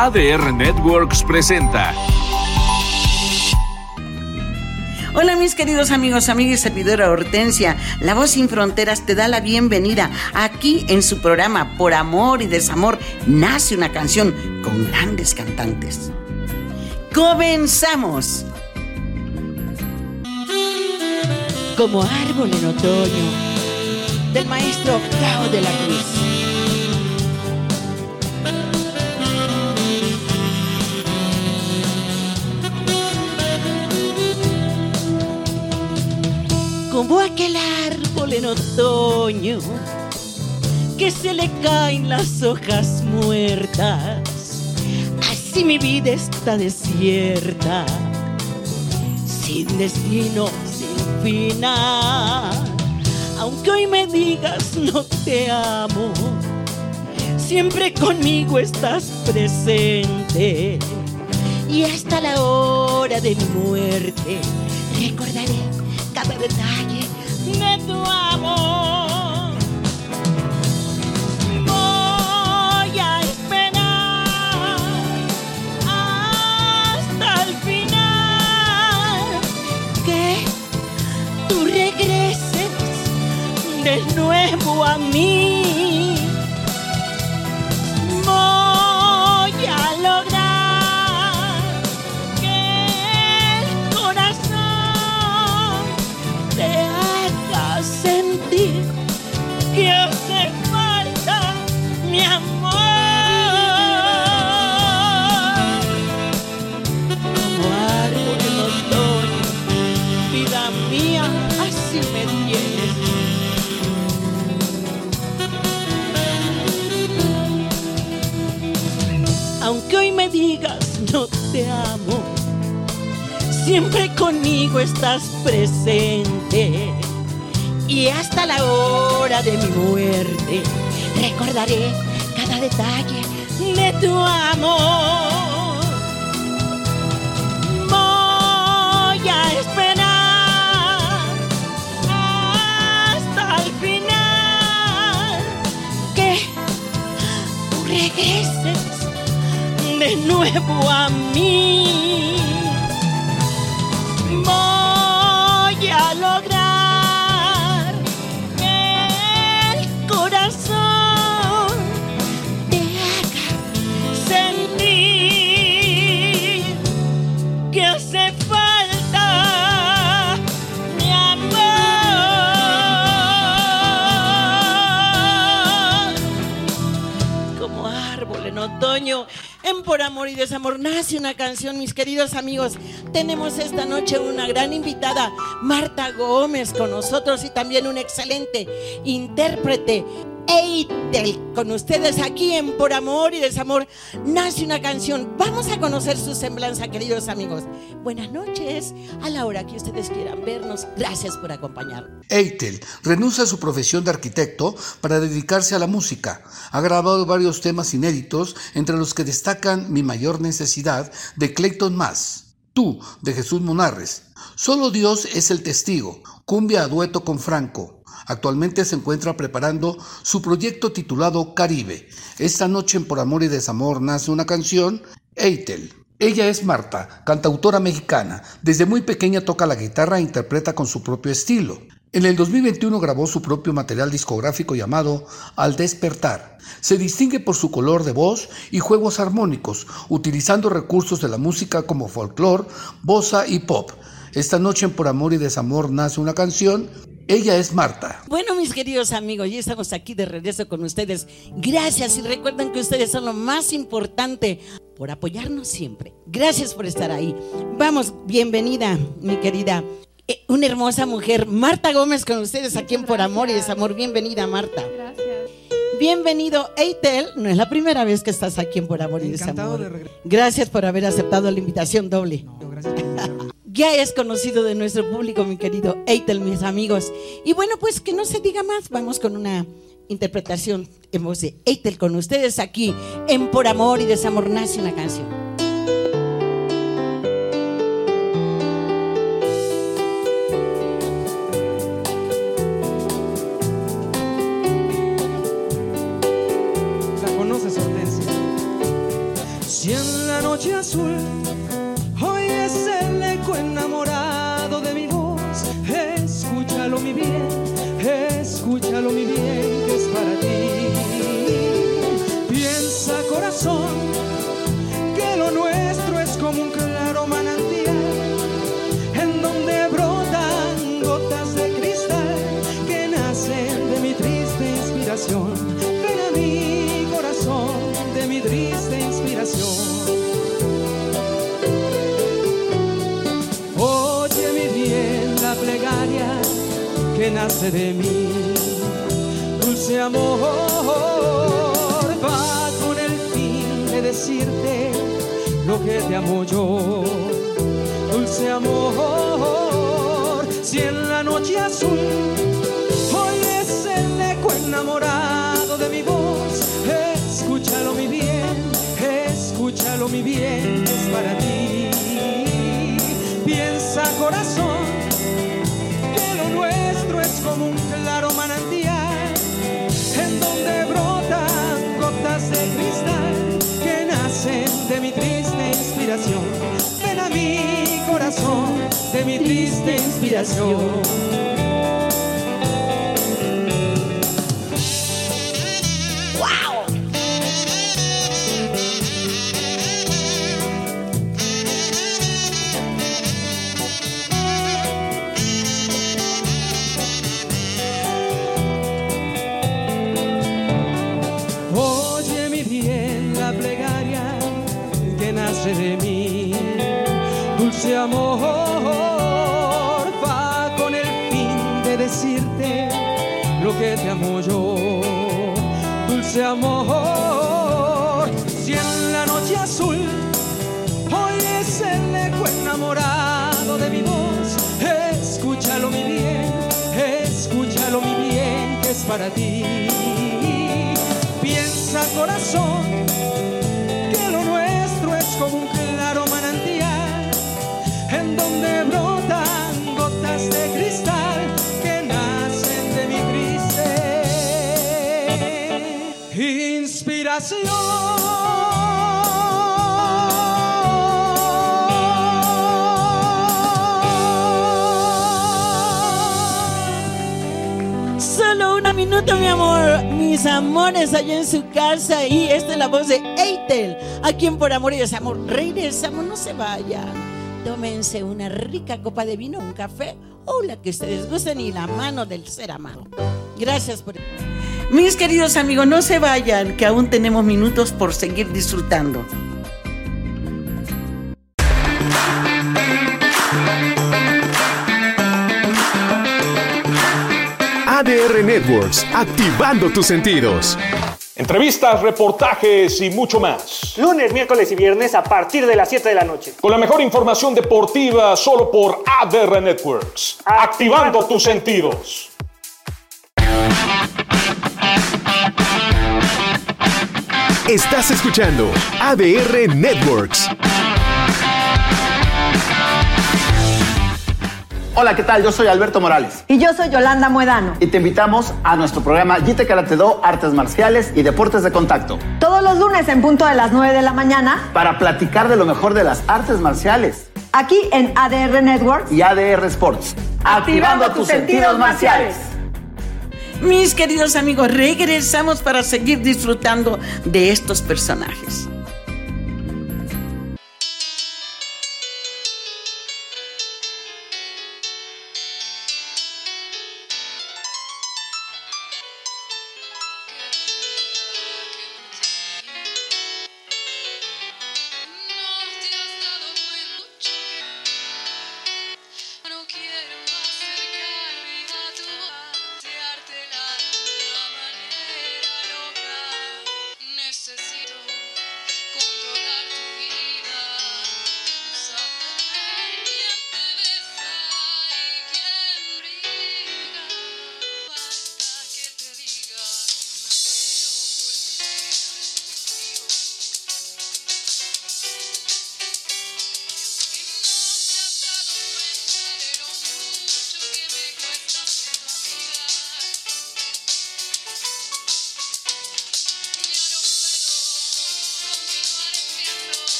ADR Networks presenta. Hola mis queridos amigos, amigas y servidora Hortensia, La Voz Sin Fronteras te da la bienvenida aquí en su programa Por Amor y Desamor nace una canción con grandes cantantes. ¡Comenzamos! Como árbol en otoño del maestro Cao de la Cruz. Como aquel árbol en otoño que se le caen las hojas muertas. Así mi vida está desierta, sin destino, sin final. Aunque hoy me digas no te amo, siempre conmigo estás presente. Y hasta la hora de mi muerte recordaré detalle de tu amor. Voy a esperar hasta el final que tú regreses de nuevo a mí. Que hace falta mi amor. Como árbol en vida mía, así me tienes. Aunque hoy me digas no te amo, siempre conmigo estás presente. Y hasta la hora de mi muerte recordaré cada detalle de tu amor. Voy a esperar hasta el final que regreses de nuevo a mí. Por Amor y Desamor nace una canción, mis queridos amigos. Tenemos esta noche una gran invitada, Marta Gómez, con nosotros y también un excelente intérprete. Eitel, con ustedes aquí en Por Amor y Desamor nace una canción. Vamos a conocer su semblanza, queridos amigos. Buenas noches, a la hora que ustedes quieran vernos. Gracias por acompañarnos. Eitel renuncia a su profesión de arquitecto para dedicarse a la música. Ha grabado varios temas inéditos, entre los que destacan Mi mayor necesidad de Clayton Mass, Tú de Jesús Monarres, Solo Dios es el testigo, cumbia a dueto con Franco. Actualmente se encuentra preparando su proyecto titulado Caribe. Esta noche en Por Amor y Desamor nace una canción, Eitel. Ella es Marta, cantautora mexicana. Desde muy pequeña toca la guitarra e interpreta con su propio estilo. En el 2021 grabó su propio material discográfico llamado Al despertar. Se distingue por su color de voz y juegos armónicos, utilizando recursos de la música como folclore, bossa y pop. Esta noche en Por Amor y Desamor nace una canción, ella es Marta. Bueno, mis queridos amigos, ya estamos aquí de regreso con ustedes. Gracias y recuerden que ustedes son lo más importante por apoyarnos siempre. Gracias por estar ahí. Vamos, bienvenida, mi querida. eh, Una hermosa mujer, Marta Gómez, con ustedes aquí en Por Amor y Desamor. Bienvenida, Marta. Gracias. Bienvenido, Eitel. No es la primera vez que estás aquí en Por Amor y Encantado Desamor. de regresar. Gracias por haber aceptado la invitación doble. No, gracias por. Ya es conocido de nuestro público, mi querido Eitel, mis amigos. Y bueno, pues que no se diga más, vamos con una interpretación en voz de Eitel con ustedes aquí en Por Amor y Desamor nace una canción. Si en la noche azul enamorado de mí, dulce amor, va con el fin de decirte lo que te amo yo, dulce amor, si en la noche azul hoy es el eco enamorado de mi voz, escúchalo mi bien, escúchalo mi bien, es para ti. Piensa corazón de mi triste inspiración. Ven a mi corazón de mi triste inspiración. Nace de mí, dulce amor, va con el fin de decirte lo que te amo yo, dulce amor, si en la noche azul hoy es el eco enamorado de mi voz, escúchalo mi bien, escúchalo mi bien que es para ti. Piensa corazón minuto, mi amor. Mis amores allá en su casa. Y esta es la voz de Eitel. Aquí en Por Amor y Desamor. Regresamos, no se vayan. Tómense una rica copa de vino, un café o la que ustedes gusten y la mano del ser amado. Gracias por. Mis queridos amigos, no se vayan, que aún tenemos minutos por seguir disfrutando. ADR Networks, activando tus sentidos. Entrevistas, reportajes y mucho más. Lunes, miércoles y viernes a partir de las 7 de la noche. Con la mejor información deportiva solo por ADR Networks. Activando tus sentidos. Estás escuchando ADR Networks. Hola, ¿qué tal? Yo soy Alberto Morales. Y yo soy Yolanda Muedano. Y te invitamos a nuestro programa Jite Karate Do, Artes Marciales y Deportes de Contacto. Todos los lunes en punto de las 9 de la mañana. Para platicar de lo mejor de las artes marciales. Aquí en ADR Networks. Y ADR Sports. Activando, Activando tus sentidos marciales. Mis queridos amigos, regresamos para seguir disfrutando de estos personajes.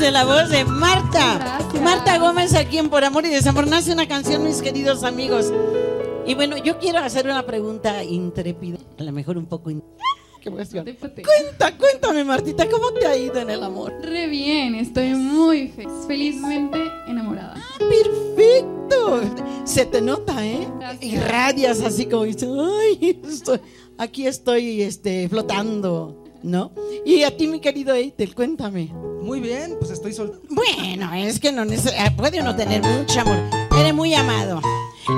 De la voz de Marta. Gracias. Marta Gómez aquí en Por Amor y Desamor nace una canción, mis queridos amigos. Y bueno, yo quiero hacer una pregunta intrépida, a lo mejor un poco... in- ¡Qué emoción! Cuenta, cuéntame, Martita, ¿cómo te ha ido en el amor? Re bien, estoy muy feliz, felizmente enamorada. ¡Perfecto! Se te nota, ¿eh? Irradias así como dices, ¡ay! estoy- aquí estoy este, flotando, ¿no? Y a ti, mi querido Eitel, cuéntame. Muy bien, pues estoy sol. Bueno, es que no eh, puede uno tener mucho amor. Eres muy amado.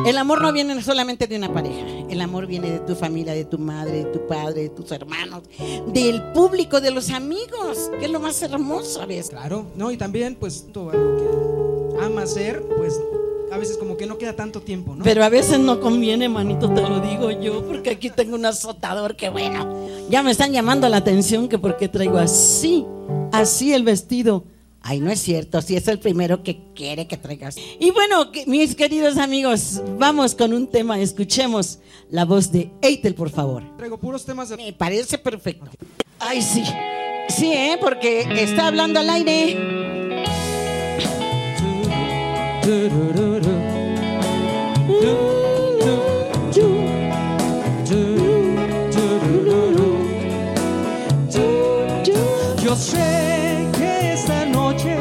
El amor no viene solamente de una pareja. El amor viene de tu familia, de tu madre, de tu padre, de tus hermanos, del público, de los amigos, que es lo más hermoso, ¿ves? Claro, no, y también, pues, todo lo que ama hacer, pues, a veces como que no queda tanto tiempo, ¿no? Pero a veces no conviene, manito, te lo digo yo, porque aquí tengo un azotador que bueno, ya me están llamando la atención que porque traigo así, así el vestido. Ay, no es cierto, si es el primero que quiere que traigas. Y bueno, que- mis queridos amigos, vamos con un tema, escuchemos la voz de Eitel, por favor. Traigo puros temas de... Me parece perfecto. Ay, sí. Sí, ¿eh? Porque está hablando al aire. Yo sé que esta noche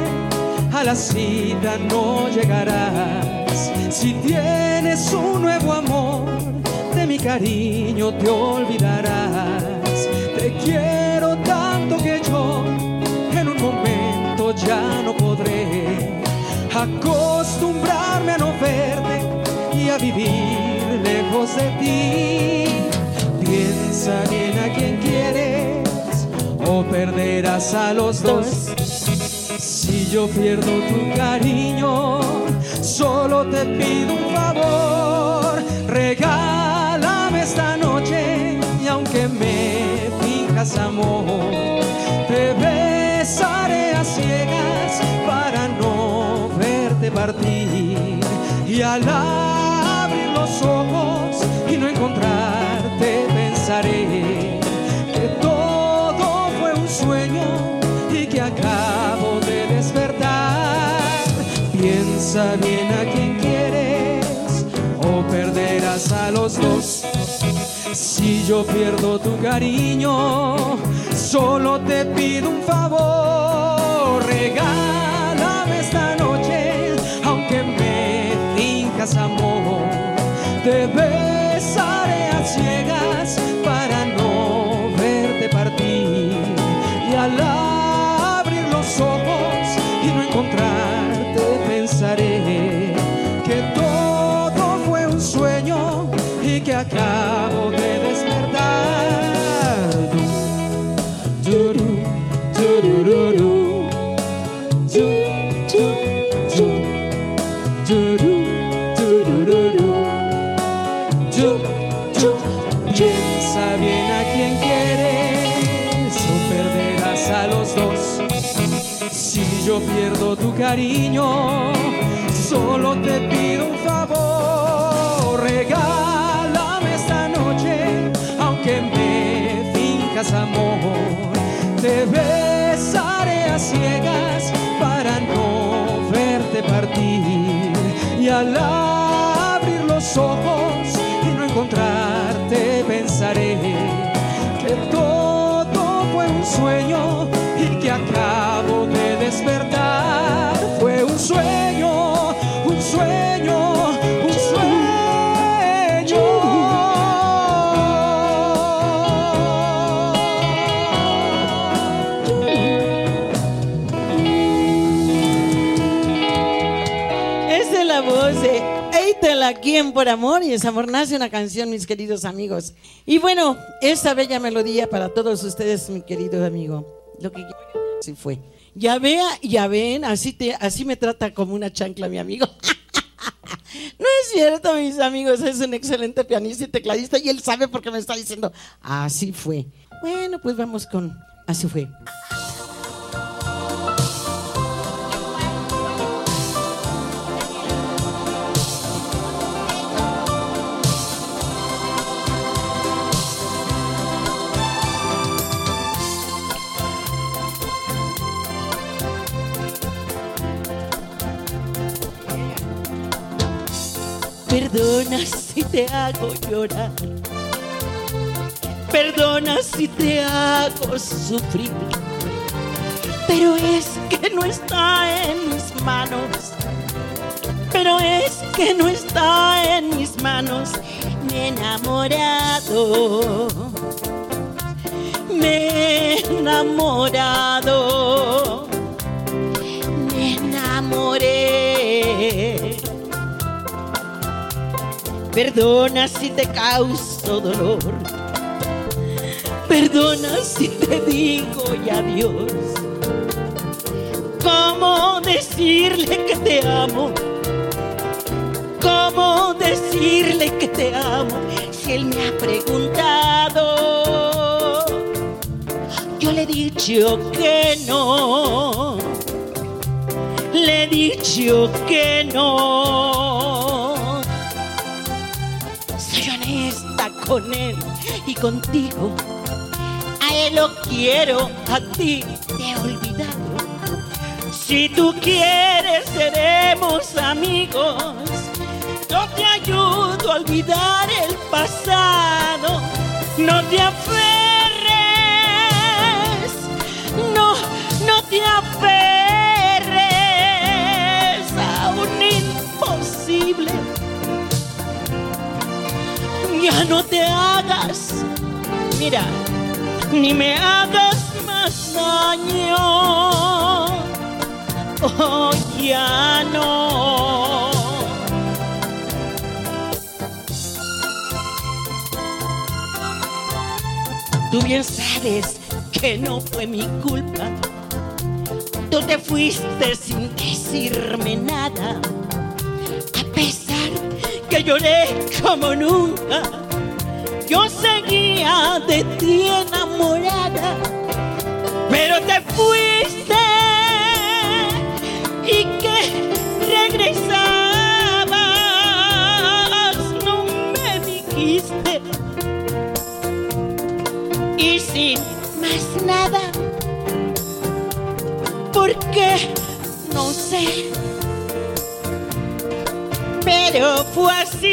a la cita no llegarás. Si tienes un nuevo amor, de mi cariño te olvidarás. Te quiero tanto que yo en un momento ya no podré acostumbrarme a no verte y a vivir lejos de ti. Piensa bien a quien quieres o perderás a los dos. Si yo pierdo tu cariño, solo te pido un favor. Regálame esta noche y aunque me finjas amor, te besaré a ciegas para no verte partir. Al abrir los ojos y no encontrarte, pensaré que todo fue un sueño y que acabo de despertar. Piensa bien a quien quieres o perderás a los dos. Si yo pierdo tu cariño, solo te pido un favor. Regálame amor. Te besaré a ciegas para no verte partir. Y al abrir los ojos y no encontrarte, yo pierdo tu cariño, solo te pido un favor. Regálame esta noche, aunque me finjas amor. Te besaré a ciegas para no verte partir. Y al abrir los ojos y no encontrarte, pensaré que todo fue un sueño Fue un sueño, un sueño, Esa es la voz de Eitel aquí en Por Amor y Desamor nace una canción, mis queridos amigos. Y bueno, esta bella melodía para todos ustedes, mi querido amigo. Lo que así fue. Ya vea, ya ven, así, te, así me trata como una chancla mi amigo. No es cierto, mis amigos, es un excelente pianista y tecladista y él sabe por qué me está diciendo, así fue. Bueno, pues vamos con, así fue. Perdona si te hago llorar. Perdona si te hago sufrir. Pero es que no está en mis manos. Pero es que no está en mis manos. Me he enamorado. Me he enamorado. Perdona si te causo dolor. Perdona si te digo ya adiós. ¿Cómo decirle que te amo? ¿Cómo decirle que te amo si él me ha preguntado? Yo le he dicho que no. Le he dicho que no. Con él y contigo. A él lo quiero, a ti te he olvidado. Si tú quieres, seremos amigos. Yo te ayudo a olvidar el pasado. No te aferres, no, no te aferres Ya no te hagas, mira, ni me hagas más daño. Oh, ya no. Tú bien sabes que no fue mi culpa. Tú te fuiste sin decirme nada. Que lloré como nunca, yo seguía de ti enamorada. Pero te fuiste y que regresabas, no me dijiste. Y sin más nada, porque no sé, pero fue así,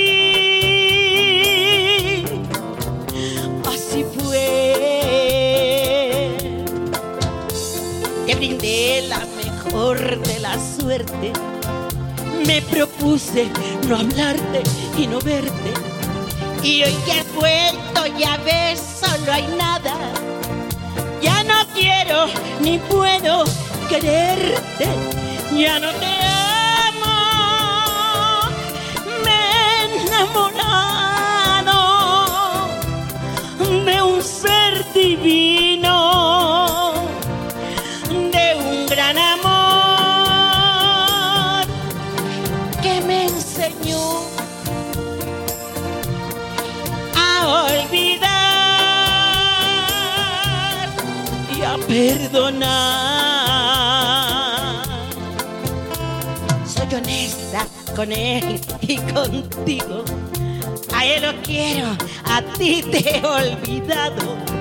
así fue. Te brindé la mejor de la suerte. Me propuse no hablarte y no verte. Y hoy que has vuelto, ya ves, solo hay nada. Ya no quiero ni puedo quererte. Ya no te divino de un gran amor que me enseñó a olvidar y a perdonar. Soy honesta con él y contigo. A él lo quiero, a ti te he olvidado.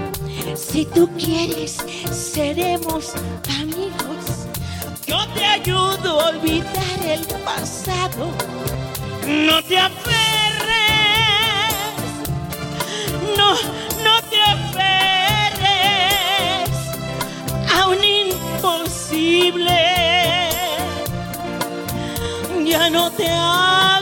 Si tú quieres, seremos amigos. Yo te ayudo a olvidar el pasado. No te aferres, no, no te aferres a un imposible. Ya no te hagas,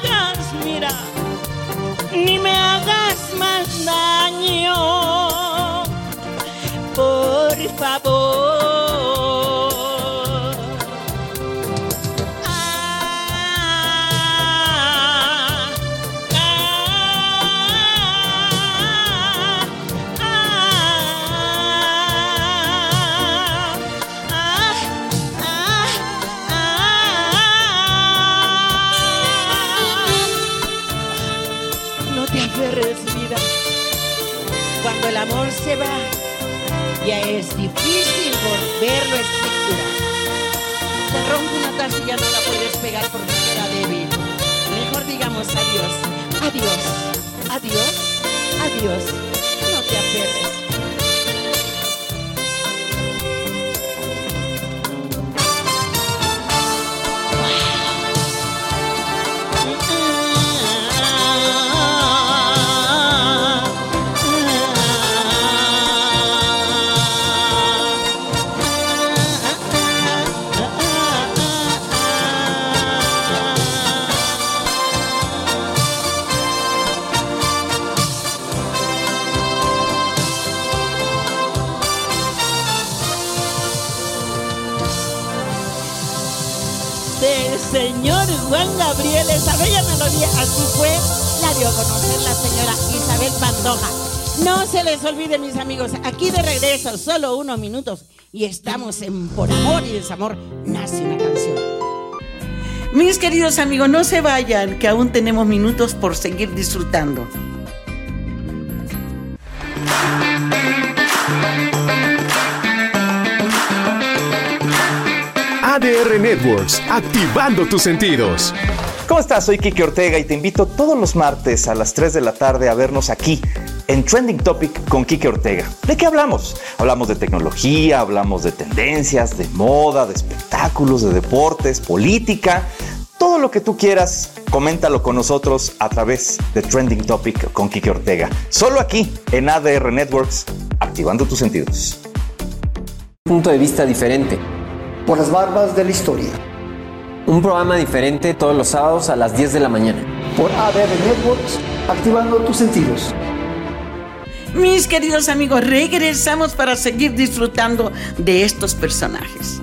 Digamos adiós, adiós, adiós, adiós. No te aferres. Gabriel, esa bella melodía, así fue, la dio a conocer la señora Isabel Pantoja. No se les olvide, mis amigos, aquí de regreso, solo unos minutos, y estamos en Por Amor y Desamor, nace una canción. Mis queridos amigos, no se vayan, que aún tenemos minutos por seguir disfrutando. Networks, activando tus sentidos. ¿Cómo estás? Soy Kike Ortega y te invito todos los martes a las 3 de la tarde a vernos aquí en Trending Topic con Kike Ortega. ¿De qué hablamos? Hablamos de tecnología, hablamos de tendencias, de moda, de espectáculos, de deportes, política. Todo lo que tú quieras, coméntalo con nosotros a través de Trending Topic con Kike Ortega. Solo aquí en ADR Networks, activando tus sentidos. Punto de vista diferente. Por las barbas de la historia. Un programa diferente todos los sábados a las 10 de la mañana. Por ADR Networks, activando tus sentidos. Mis queridos amigos, regresamos para seguir disfrutando de estos personajes.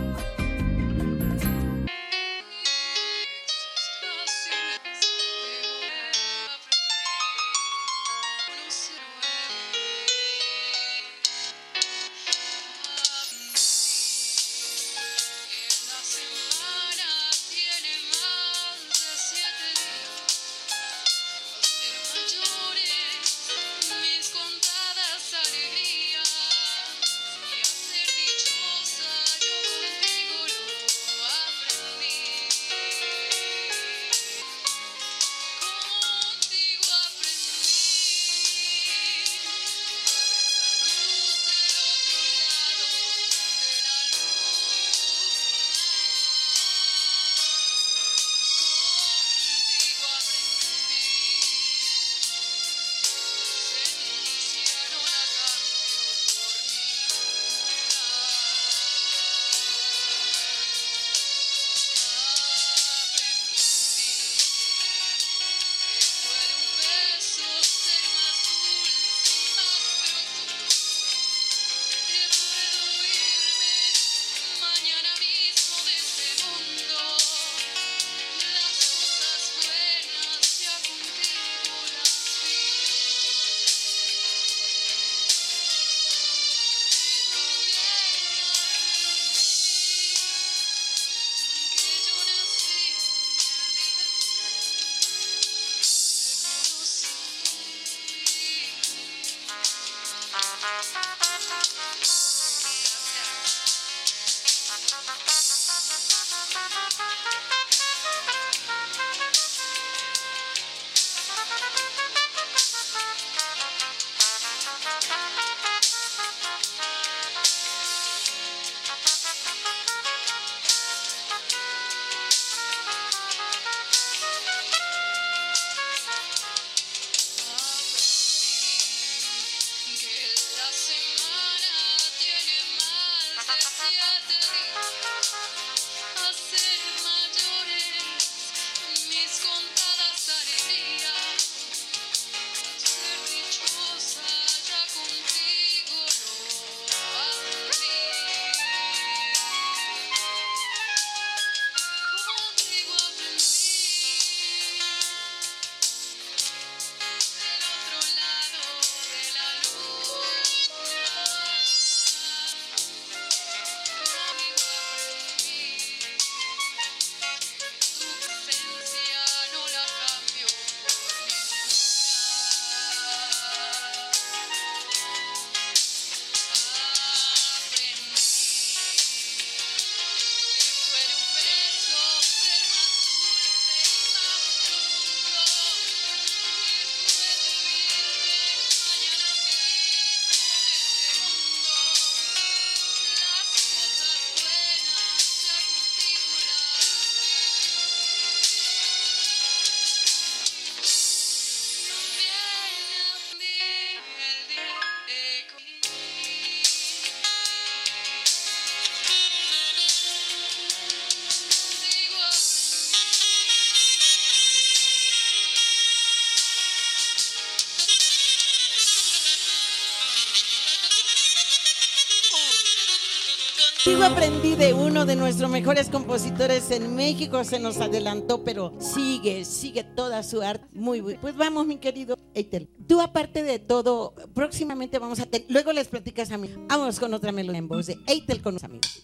Digo, aprendí de uno de nuestros mejores compositores en México, se nos adelantó, pero sigue, sigue toda su arte. Muy bien. Pues vamos, mi querido Eitel. Tú, aparte de todo, próximamente vamos a tener. Luego les platicas a mí. Vamos con otra melodía en voz de Eitel con los amigos.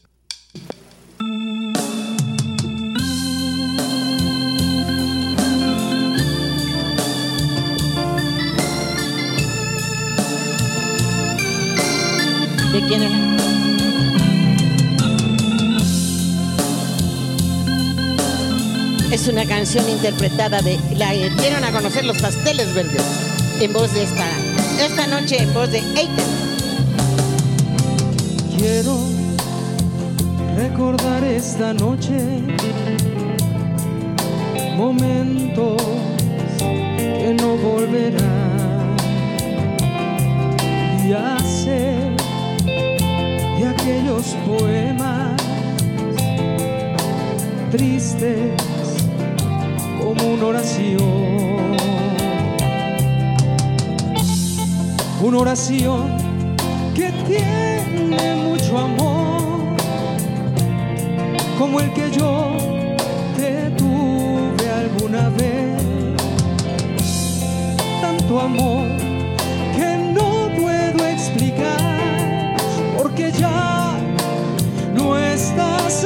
¿De quién era? Es una canción interpretada de la que dieron a conocer los pasteles verdes en voz de esta esta noche en voz de Eitel. Quiero recordar esta noche momentos que no volverán y hacer de aquellos poemas tristes como una oración. Una oración que tiene mucho amor, como el que yo te tuve alguna vez. Tanto amor que no puedo explicar, porque ya no estás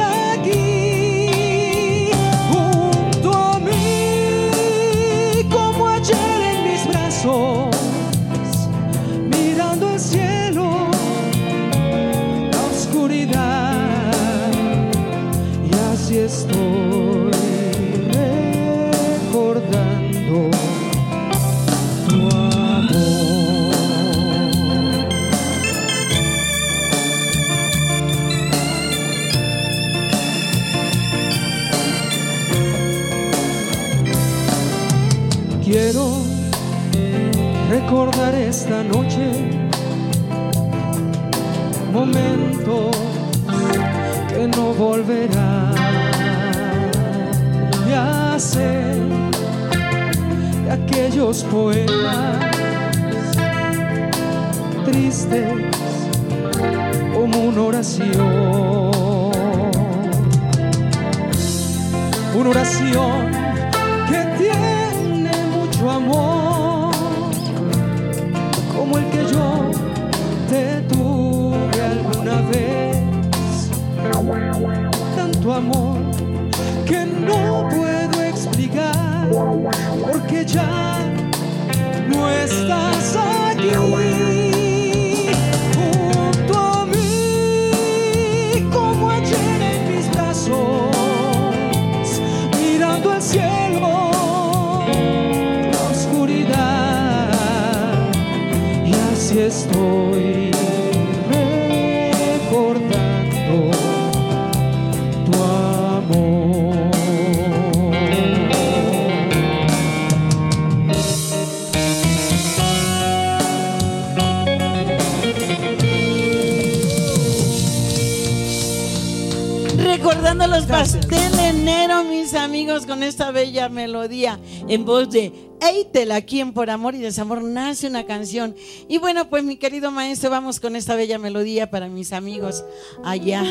amigos, con esta bella melodía en voz de Eitel, aquí en Por Amor y Desamor nace una canción. Y bueno, pues mi querido maestro, vamos con esta bella melodía para mis amigos allá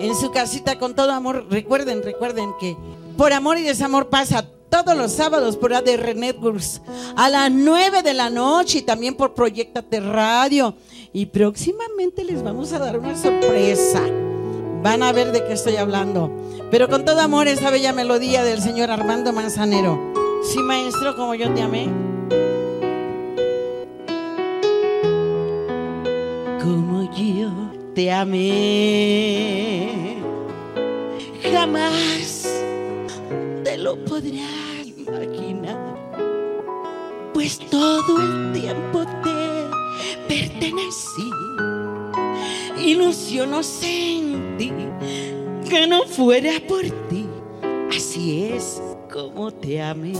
en su casita con todo amor. Recuerden, recuerden que Por Amor y Desamor pasa todos los sábados por ADR Networks a las 9 de la noche y también por Proyectate Radio. Y próximamente les vamos a dar una sorpresa. Van a ver de qué estoy hablando. Pero con todo amor esa bella melodía del señor Armando Manzanero. Sí, maestro, como yo te amé. Como yo te amé. Jamás te lo podrás imaginar. Pues todo el tiempo te pertenecí. Ilusión sentí que no fuera por ti. Así es como te amé,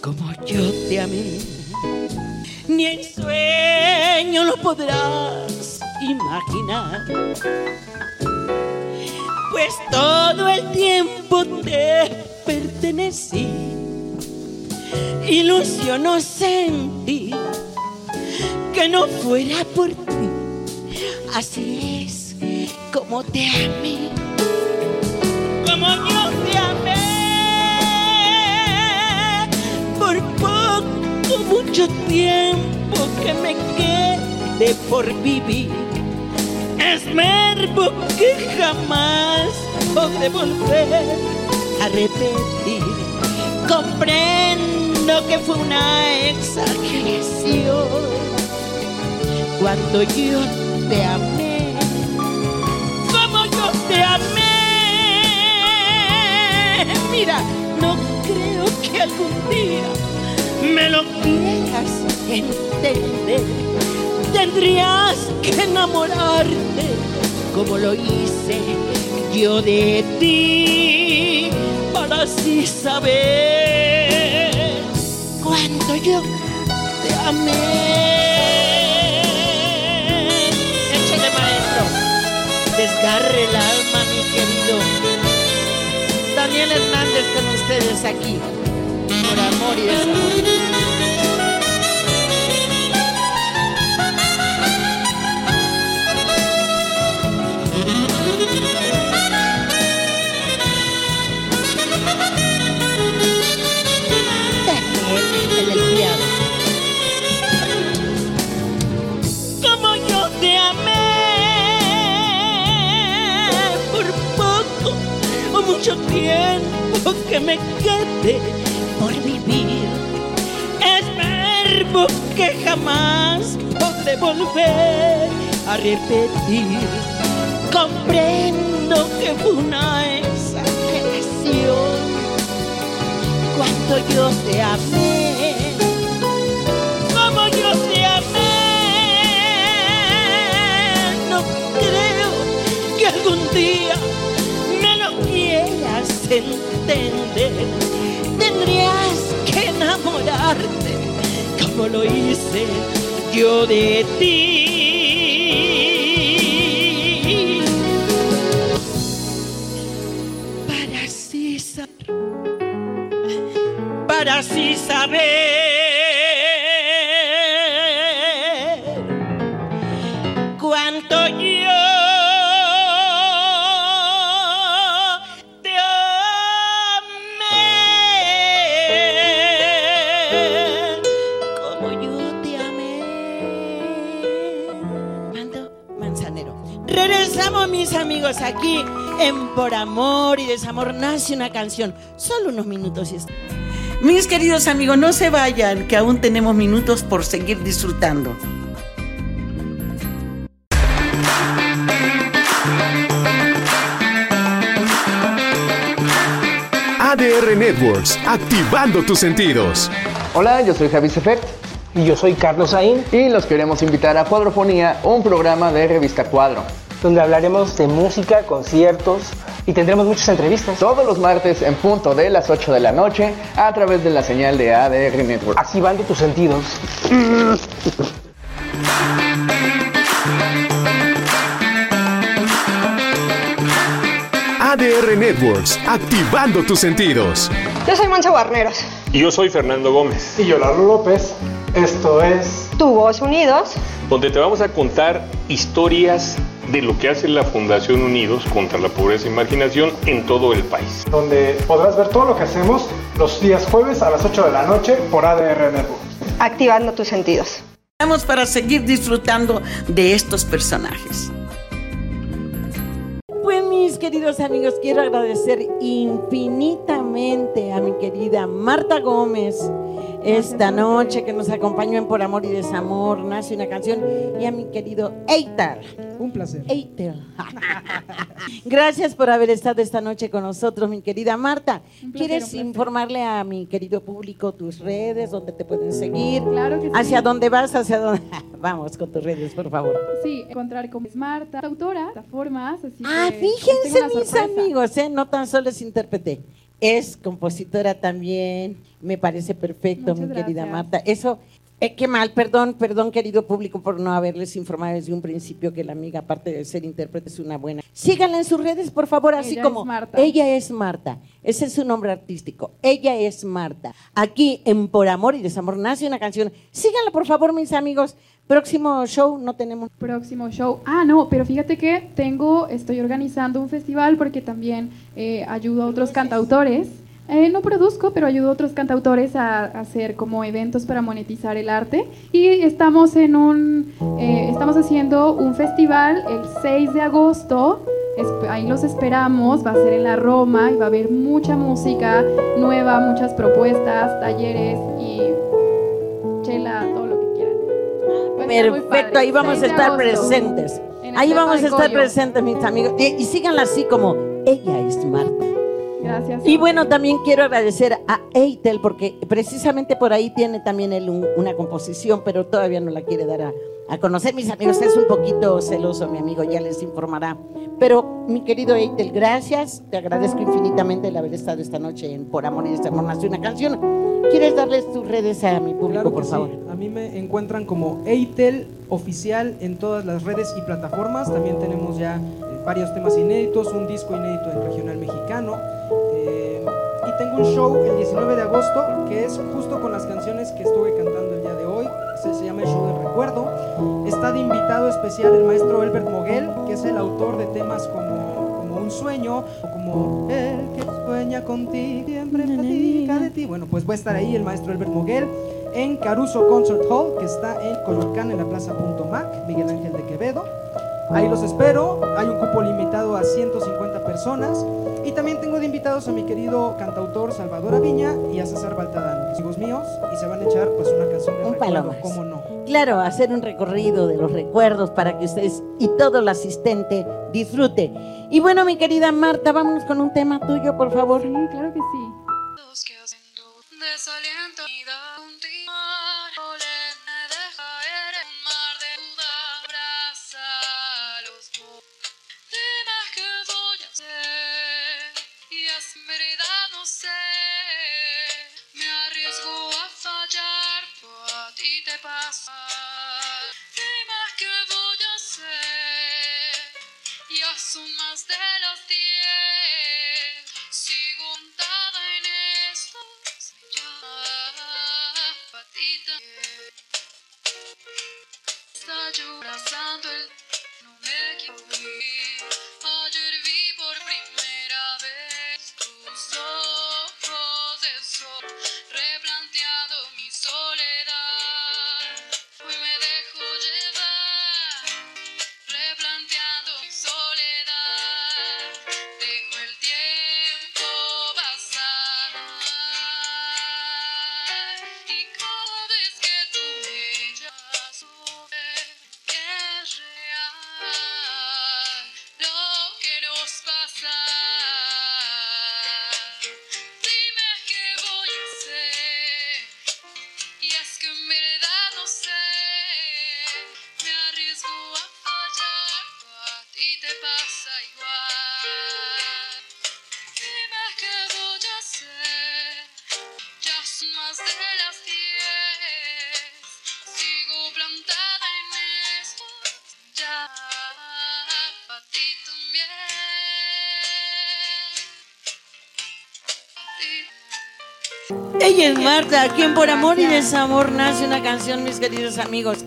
como yo te amé. Ni en sueño lo podrás imaginar. Pues todo el tiempo te pertenecí. Ilusión sentí que no fuera por ti. Así es como te amé, como yo te amé, por poco, mucho tiempo que me quede por vivir. Es verbo que jamás podré volver a repetir. Comprendo que fue una exageración cuando yo te amé, como yo te amé. Mira, no creo que algún día me lo quieras entender. Tendrías que enamorarte como lo hice yo de ti para así saber cuánto yo te amé. Desgarre el alma, mi querido. Daniel Hernández con ustedes aquí, por amor y desamor. O mucho tiempo que me quede por vivir. Es verbo que jamás podré volver a repetir. Comprendo que fue una exageración cuánto yo te amé, entender. Tendrías que enamorarte como lo hice yo de ti. Para así para así saber amigos aquí en Por Amor y Desamor nace una canción. Solo unos minutos y está. Mis queridos amigos, no se vayan, que aún tenemos minutos por seguir disfrutando. ADR Networks, activando tus sentidos. Hola, yo soy Javi Sefert. Y yo soy Carlos Saín. Y los queremos invitar a Cuadrofonía, un programa de revista Cuadro. Donde hablaremos de música, conciertos y tendremos muchas entrevistas. Todos los martes en punto de las 8 de la noche a través de la señal de ADR Networks. Activando tus sentidos. ADR Networks, activando tus sentidos. Yo soy Monse Guarneros. Y yo soy Fernando Gómez. Y yo, Lalo López. Esto es Tu Voz Unidos. Donde te vamos a contar historias de lo que hace la Fundación Unidos contra la Pobreza y Marginación en todo el país. Donde podrás ver todo lo que hacemos los días jueves a las 8 de la noche por ADR Network. Activando tus sentidos. Vamos para seguir disfrutando de estos personajes. Pues mis queridos amigos, quiero agradecer infinitamente a mi querida Marta Gómez esta noche que nos acompañó en Por Amor y Desamor, nace una canción, y a mi querido Eitar. Un placer. Eitar. Gracias por haber estado esta noche con nosotros, mi querida Marta. Placer, ¿Quieres informarle a mi querido público tus redes, dónde te pueden seguir? Claro que sí. ¿Hacia dónde vas? ¿Hacia dónde? Vamos con tus redes, por favor. Sí, encontrar es Marta, autora, plataformas, así Ah, que fíjense mis sorpresa. amigos, ¿eh? no tan solo es intérprete, es compositora también, me parece perfecto, Muchas mi querida. Marta. Eso Eh, qué mal, perdón, perdón, querido público, por no haberles informado desde un principio que la amiga, aparte de ser intérprete, es una buena. Síganla en sus redes, por favor, así Ella como es Marta. ella es Marta. Ese es su nombre artístico. Ella es Marta. Aquí en Por Amor y Desamor nace una canción. Síganla, por favor, mis amigos. Próximo show no tenemos. Próximo show. Ah, no, pero fíjate que tengo, estoy organizando un festival porque también eh, ayudo a otros cantautores. Eh, no produzco, pero ayudo a otros cantautores a, a hacer como eventos para monetizar el arte. Y estamos en un, eh, estamos haciendo un festival el 6 de agosto. Ahí los esperamos, va a ser en la Roma y va a haber mucha música nueva, muchas propuestas, talleres y chela, todo lo que quieran. Perfecto, ahí vamos a 6 de estar presentes. Ahí vamos a estar presentes, mis amigos. Y, y síganla así como ella es Marta. Gracias. Y bueno, también quiero agradecer a Eitel porque precisamente por ahí tiene también él un- una composición, pero todavía no la quiere dar a, a conocer. Mis amigos, es un poquito celoso, mi amigo, ya les informará. Pero mi querido Eitel, gracias. Te agradezco infinitamente el haber estado esta noche en Por Amor y Desamor Nace una canción. ¿Quieres darles tus redes a mi público, Claro por sí. favor? A mí me encuentran como Eitel oficial en todas las redes y plataformas. También tenemos ya varios temas inéditos, un disco inédito en regional mexicano. eh, y tengo un show el 19 de agosto que es justo con las canciones que estuve cantando el día de hoy. Se, se llama el show del recuerdo. Está de invitado especial el maestro Elbert Moguel, que es el autor de temas como, como Un sueño como El que sueña contigo siempre platica de ti. Bueno, pues va a estar ahí el maestro Elbert Moguel en Caruso Concert Hall, que está en Coyoacán, en la plaza Punto Mac, Miguel Ángel de Quevedo. Ahí los espero. Hay un cupo limitado a 150 personas. Y también tengo de invitados a mi querido cantautor Salvador Aviña y a César Baltadano, amigos míos, y se van a echar pues una canción de Un recuerdo, cómo no. Claro, hacer un recorrido de los recuerdos para que ustedes y todo el asistente disfrute. Y bueno, mi querida Marta, vámonos con un tema tuyo, por favor. Sí, claro que sí. Desaliento son más de los diez, sigo untada en estos ya, patita. Está llorando el no me equivoqué. Ayer vi por primera vez tus ojos de sol, Ti te pasa igual. Qué voy a hacer. Ya son más de las diez. Sigo plantada en esto. Ya, para ti también. Ella es Marta, aquí en Por Amor y Desamor nace una canción, mis queridos amigos.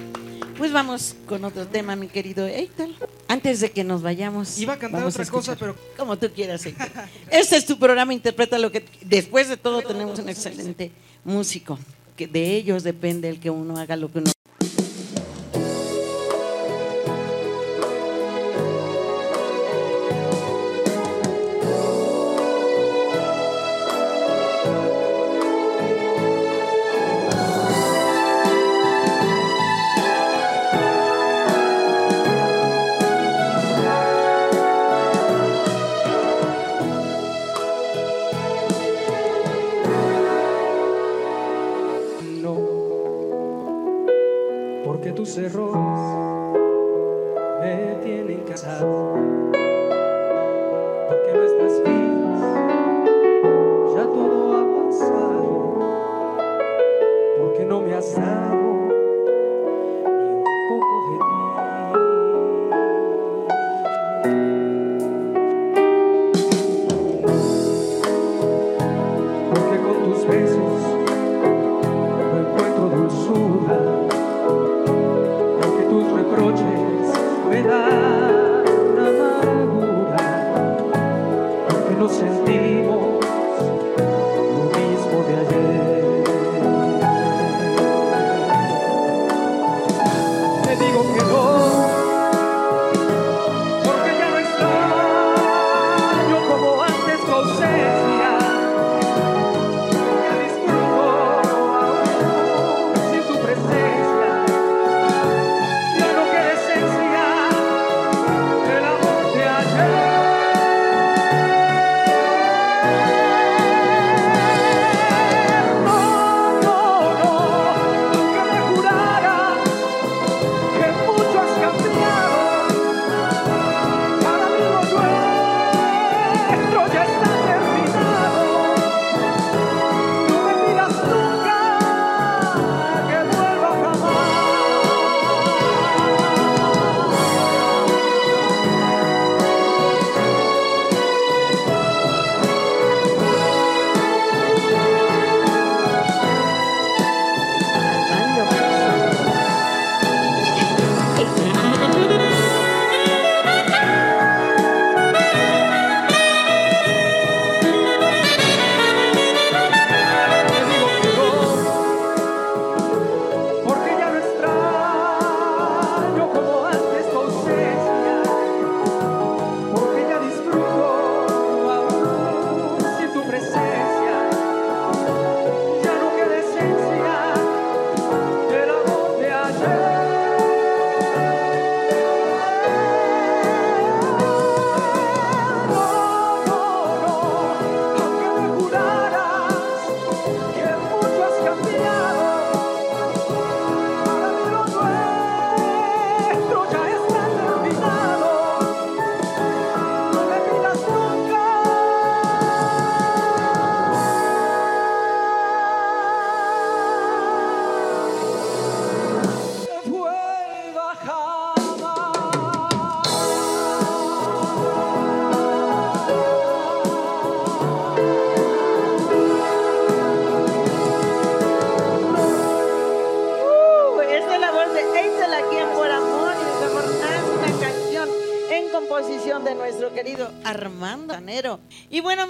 Pues vamos con otro tema, mi querido Eitel. Antes de que nos vayamos. Iba a cantar vamos otra cosa, pero Como tú quieras. Este es tu programa, interpreta lo que... Después de todo tenemos un excelente músico, que de ellos depende el que uno haga lo que uno...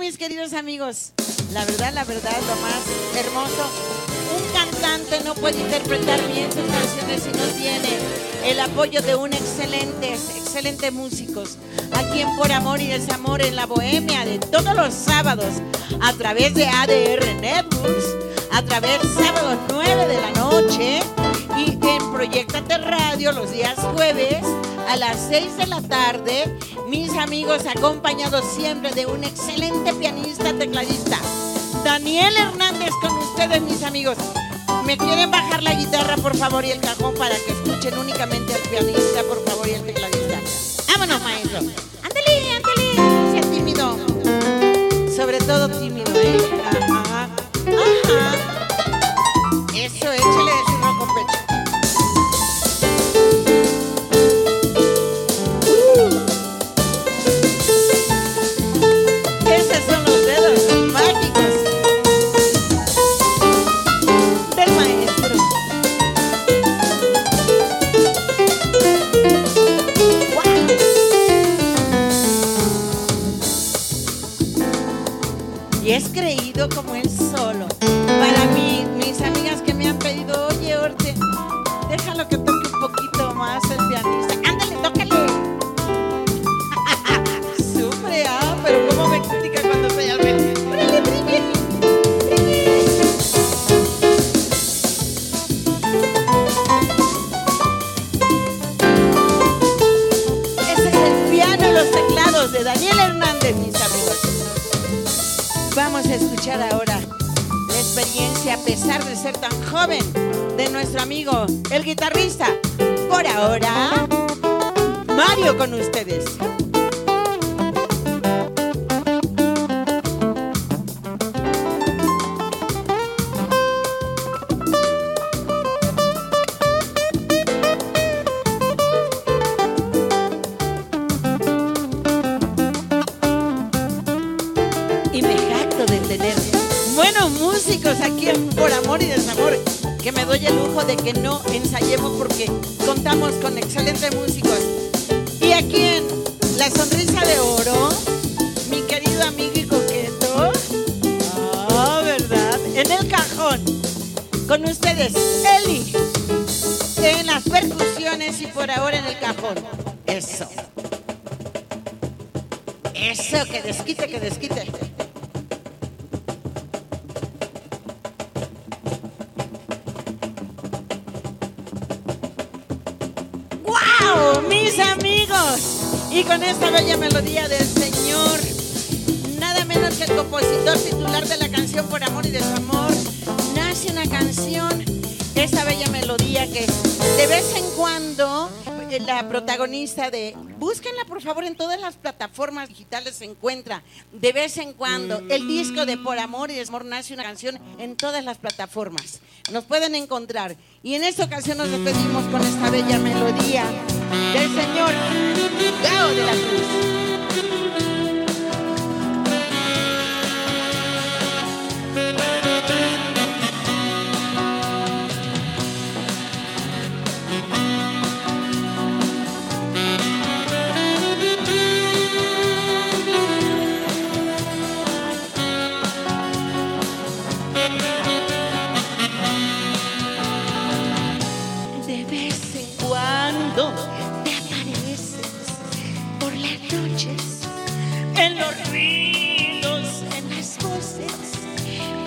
mis queridos amigos, la verdad, la verdad, lo más hermoso, un cantante no puede interpretar bien sus canciones si no tiene el apoyo de un excelente, excelente músicos. Aquí en Por Amor y Desamor en la Bohemia de todos los sábados a través de ADR Networks, a través sábados 9 de la noche y en Proyectate Radio los días jueves a las 6 de la tarde. Mis amigos acompañados siempre de un excelente pianista tecladista. Daniel Hernández con ustedes, mis amigos. ¿Me quieren bajar la guitarra, por favor, y el cajón para que escuchen únicamente al pianista, por favor, y el tecladista? Vámonos, maestro. Ensayemos porque contamos con excelentes músicos. Y aquí en La Sonrisa de Oro, mi querido amigo y coqueto, ah, ¿verdad? En el cajón, con ustedes, Eli, en las percusiones y por ahora en el cajón. Eso. Eso, que desquite, que desquite. Y con esta bella melodía del Señor, nada menos que el compositor titular de la canción Por Amor y Desamor, nace una canción, esa bella melodía que de vez en cuando eh, la protagonista de búsquenla por favor en todas las plataformas digitales se encuentra de vez en cuando el disco de Por Amor y Desamor nace una canción en todas las plataformas nos pueden encontrar. Y en esta ocasión nos despedimos con esta bella melodía del señor Gao de la Cruz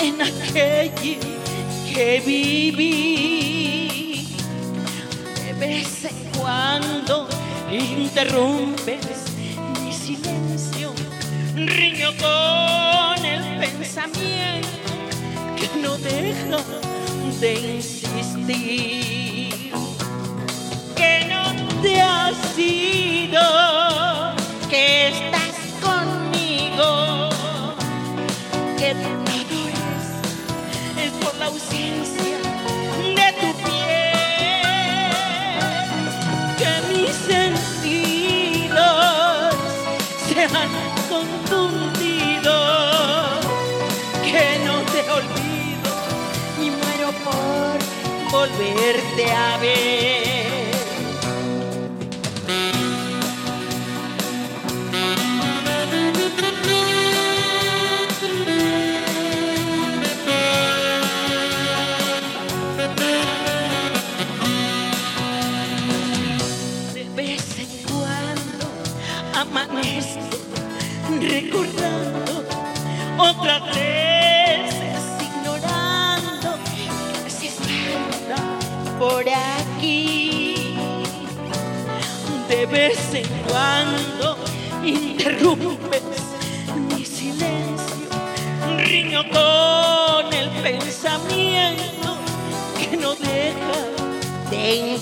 en aquello que viví. De vez en cuando interrumpes mi silencio, riño con el pensamiento que no deja de insistir que no te has ido, que estás conmigo, que volverte a ver. Vez en cuando interrumpes mi silencio, riño con el pensamiento que no deja de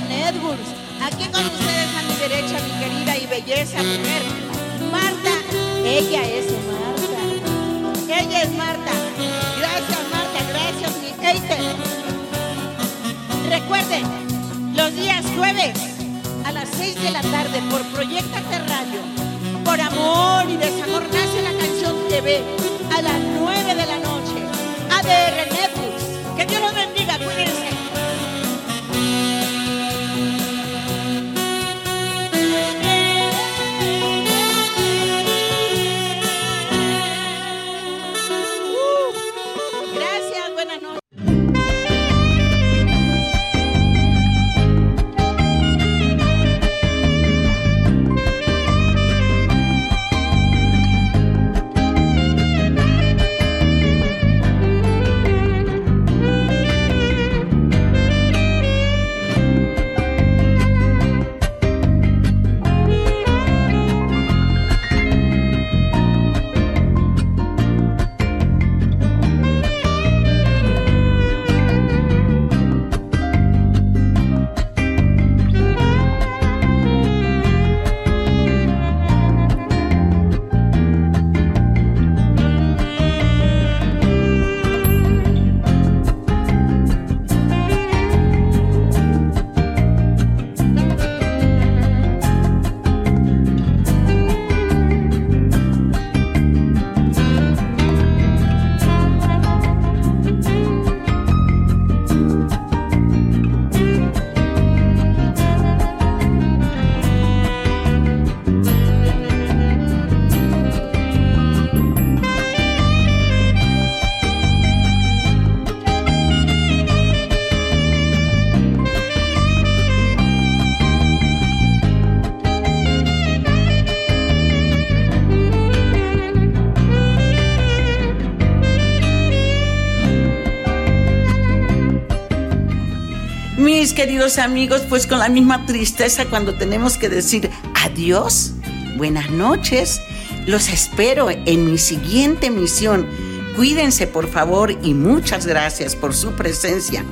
Networks. Aquí con ustedes a mi derecha, mi querida y belleza mujer, Marta. Ella es Marta. Ella es Marta. Gracias, Marta. Gracias, mi Eitel. Recuerden, los días jueves a las 6 de la tarde por Proyectate Radio, por amor y desamor nace la canción TV a las 9 de la noche. ADR Networks. Que Dios los bendiga, cuídense. Queridos amigos, pues con la misma tristeza cuando tenemos que decir adiós, buenas noches, los espero en mi siguiente misión. Cuídense por favor y muchas gracias por su presencia.